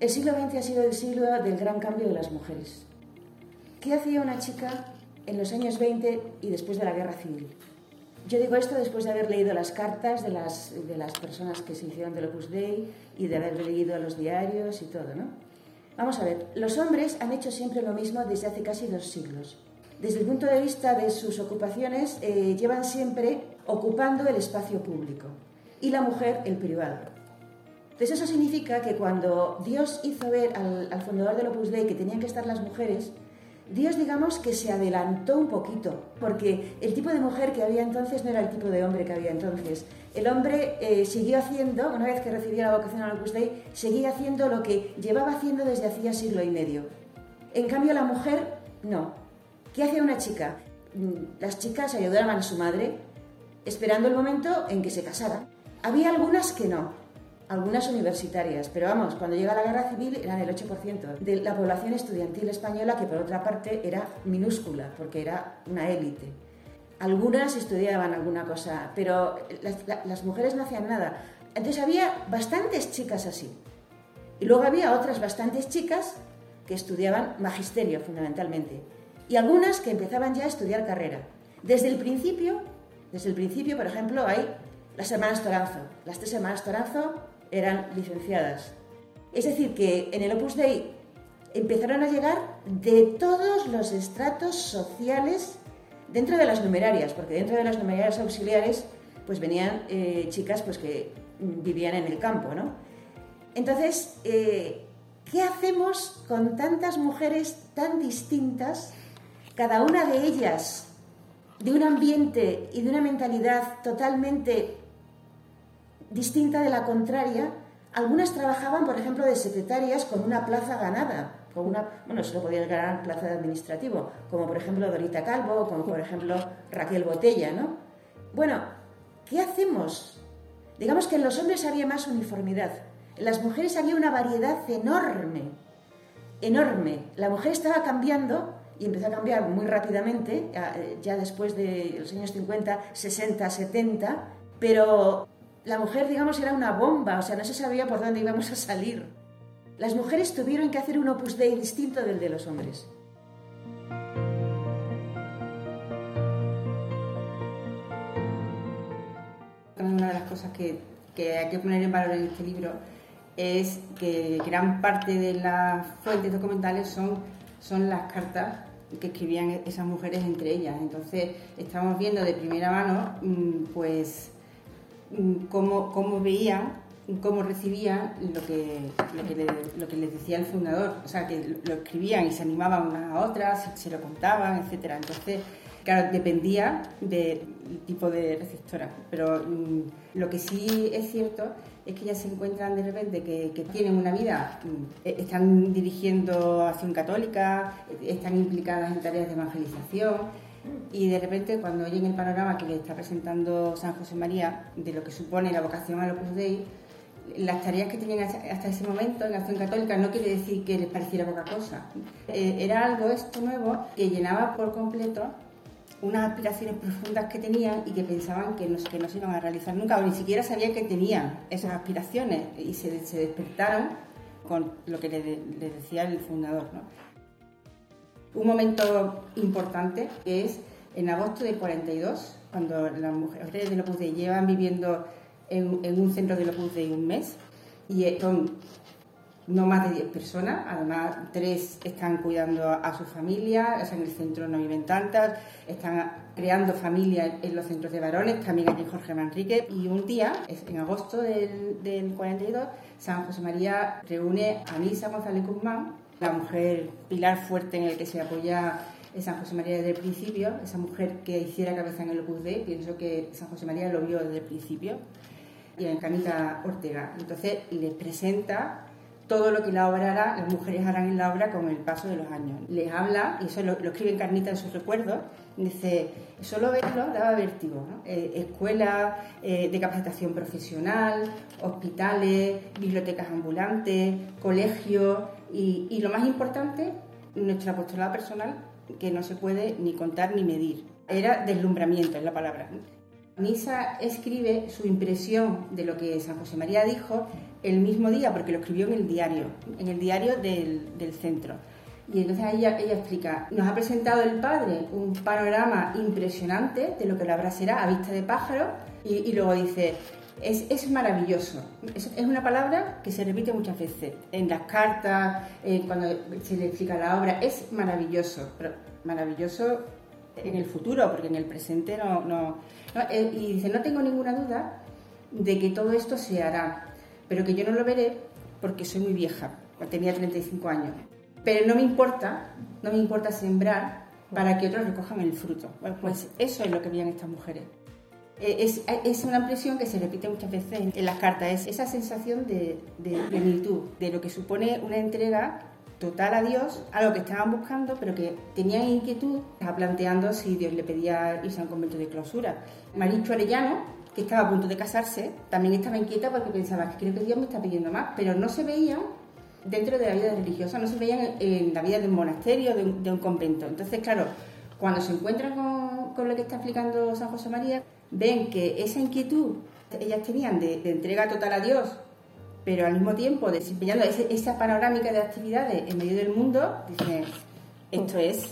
El siglo XX ha sido el siglo del gran cambio de las mujeres. ¿Qué hacía una chica en los años 20 y después de la guerra civil? Yo digo esto después de haber leído las cartas de las, de las personas que se hicieron del Opus Dei y de haber leído los diarios y todo, ¿no? Vamos a ver, los hombres han hecho siempre lo mismo desde hace casi dos siglos. Desde el punto de vista de sus ocupaciones, eh, llevan siempre ocupando el espacio público y la mujer el privado. Entonces eso significa que cuando Dios hizo ver al, fundador del Opus Dei que tenían que estar las mujeres, Dios digamos que se adelantó un poquito, porque el tipo de mujer que había entonces no era el tipo de hombre que había entonces. El hombre eh, siguió haciendo, una vez que recibió la vocación al Opus Dei, seguía haciendo lo que llevaba haciendo desde hacía siglo y medio. En cambio la mujer, no. ¿Qué hacía una chica? Mm, las chicas ayudaban a su madre esperando el momento en que se casara. Había algunas que no, algunas universitarias, pero vamos, cuando llega la guerra civil eran el 8% de la población estudiantil española, que por otra parte era minúscula, porque era una élite. Algunas estudiaban alguna cosa, pero las, mujeres no hacían nada. Entonces había bastantes chicas así. Y luego había otras bastantes chicas que estudiaban magisterio fundamentalmente. Y algunas que empezaban ya a estudiar carrera. Desde el principio, desde el principio, por ejemplo, hay las hermanas Toranzo. Las tres hermanas Toranzo eran licenciadas. Es decir, que en el Opus Dei empezaron a llegar de todos los estratos sociales dentro de las numerarias, porque dentro de las numerarias auxiliares pues venían eh, chicas pues que vivían en el campo, ¿no? Entonces, eh, ¿qué hacemos con tantas mujeres tan distintas, cada una de ellas de un ambiente y de una mentalidad totalmente distinta de la contraria, algunas trabajaban, por ejemplo, de secretarias con una plaza ganada, con una, bueno, solo podían ganar plaza de administrativo, como por ejemplo Dorita Calvo, como por ejemplo Raquel Botella, ¿no? Bueno, ¿qué hacemos? Digamos que en los hombres había más uniformidad, en las mujeres había una variedad enorme, enorme. La mujer estaba cambiando y empezó a cambiar muy rápidamente, ya después de los años 50, 60, 70, pero la mujer, digamos, era una bomba, o sea, no se sabía por dónde íbamos a salir. Las mujeres tuvieron que hacer un opus dei distinto del de los hombres. Una de las cosas que, hay que poner en valor en este libro es que gran parte de las fuentes documentales son, son las cartas que escribían esas mujeres entre ellas. Entonces, estamos viendo de primera mano, mm, pues, cómo, cómo veían, cómo recibían lo que, lo que, les decía el fundador. O sea, que lo escribían y se animaban unas a otras, se, lo contaban, etcétera. Entonces, claro, dependía del tipo de receptora. Pero mm, lo que sí es cierto es que ellas se encuentran de repente que, que, tienen una vida, mm, e, están dirigiendo acción católica, están implicadas en tareas de evangelización y de repente cuando oyen el panorama que le está presentando San José María de lo que supone la vocación al Opus Dei, las tareas que tenían hasta ese momento en Acción Católica no quiere decir que les pareciera poca cosa. Eh, era algo esto nuevo que llenaba por completo unas aspiraciones profundas que tenían y que pensaban que no, que no se iban a realizar nunca, o ni siquiera sabían que tenían esas aspiraciones y se, despertaron con lo que le, le decía el fundador. ¿no? Un momento importante es en agosto del 42, cuando las mujeres de Opus Dei llevan viviendo en, un centro de Opus Dei un mes y son no más de 10 personas, además tres están cuidando a, su familia, en el centro no viven tantas, están creando familia en los centros de varones, también allí Jorge Manrique, y un día, en agosto del, del 42, San José María reúne a Misa González Guzmán, la mujer pilar fuerte en el que se apoya San José María desde el principio, esa mujer que hiciera cabeza en el Opus Dei, pienso que San José María lo vio desde el principio, y en Canita Ortega. Entonces les presenta todo lo que la obra hará, las mujeres harán en la obra con el paso de los años. Les habla, y eso lo, escribe en Carnita en sus recuerdos, dice, solo verlo daba vértigo. ¿no? Eh, eh, de capacitación profesional, hospitales, bibliotecas ambulantes, colegios y, y lo más importante, nuestra apostolada personal que no se puede ni contar ni medir. Era deslumbramiento, es la palabra. Misa escribe su impresión de lo que San José María dijo el mismo día, porque lo escribió en el diario, en el diario del, del centro. Y entonces ella, ella explica, nos ha presentado el padre un panorama impresionante de lo que la obra será a vista de pájaro y, y luego dice, es, maravilloso. Es, una palabra que se repite muchas veces en las cartas, cuando se le explica la obra, es maravilloso, pero maravilloso en el futuro, porque en el presente no eh, y dice, no tengo ninguna duda de que todo esto se hará, pero que yo no lo veré porque soy muy vieja, tenía 35 años pero no me importa, no me importa sembrar para que otros recojan el fruto. Bueno, pues eso es lo que veían estas mujeres. Eh, es, una impresión que se repite muchas veces en, las cartas, es esa sensación de, de plenitud, de lo que supone una entrega total a Dios, a lo que estaban buscando, pero que tenían inquietud, estaba planteando si Dios le pedía irse a un convento de clausura. Maricho Arellano, que estaba a punto de casarse, también estaba inquieta porque pensaba que creo que Dios me está pidiendo más, pero no se veían dentro de la vida religiosa, no se veían en, la vida de un monasterio, de un, de un, convento. Entonces, claro, cuando se encuentran con, con, lo que está explicando San José María, ven que esa inquietud ellas tenían de, entrega total a Dios, pero al mismo tiempo desempeñando ese, esa panorámica de actividades en medio del mundo, dicen, esto es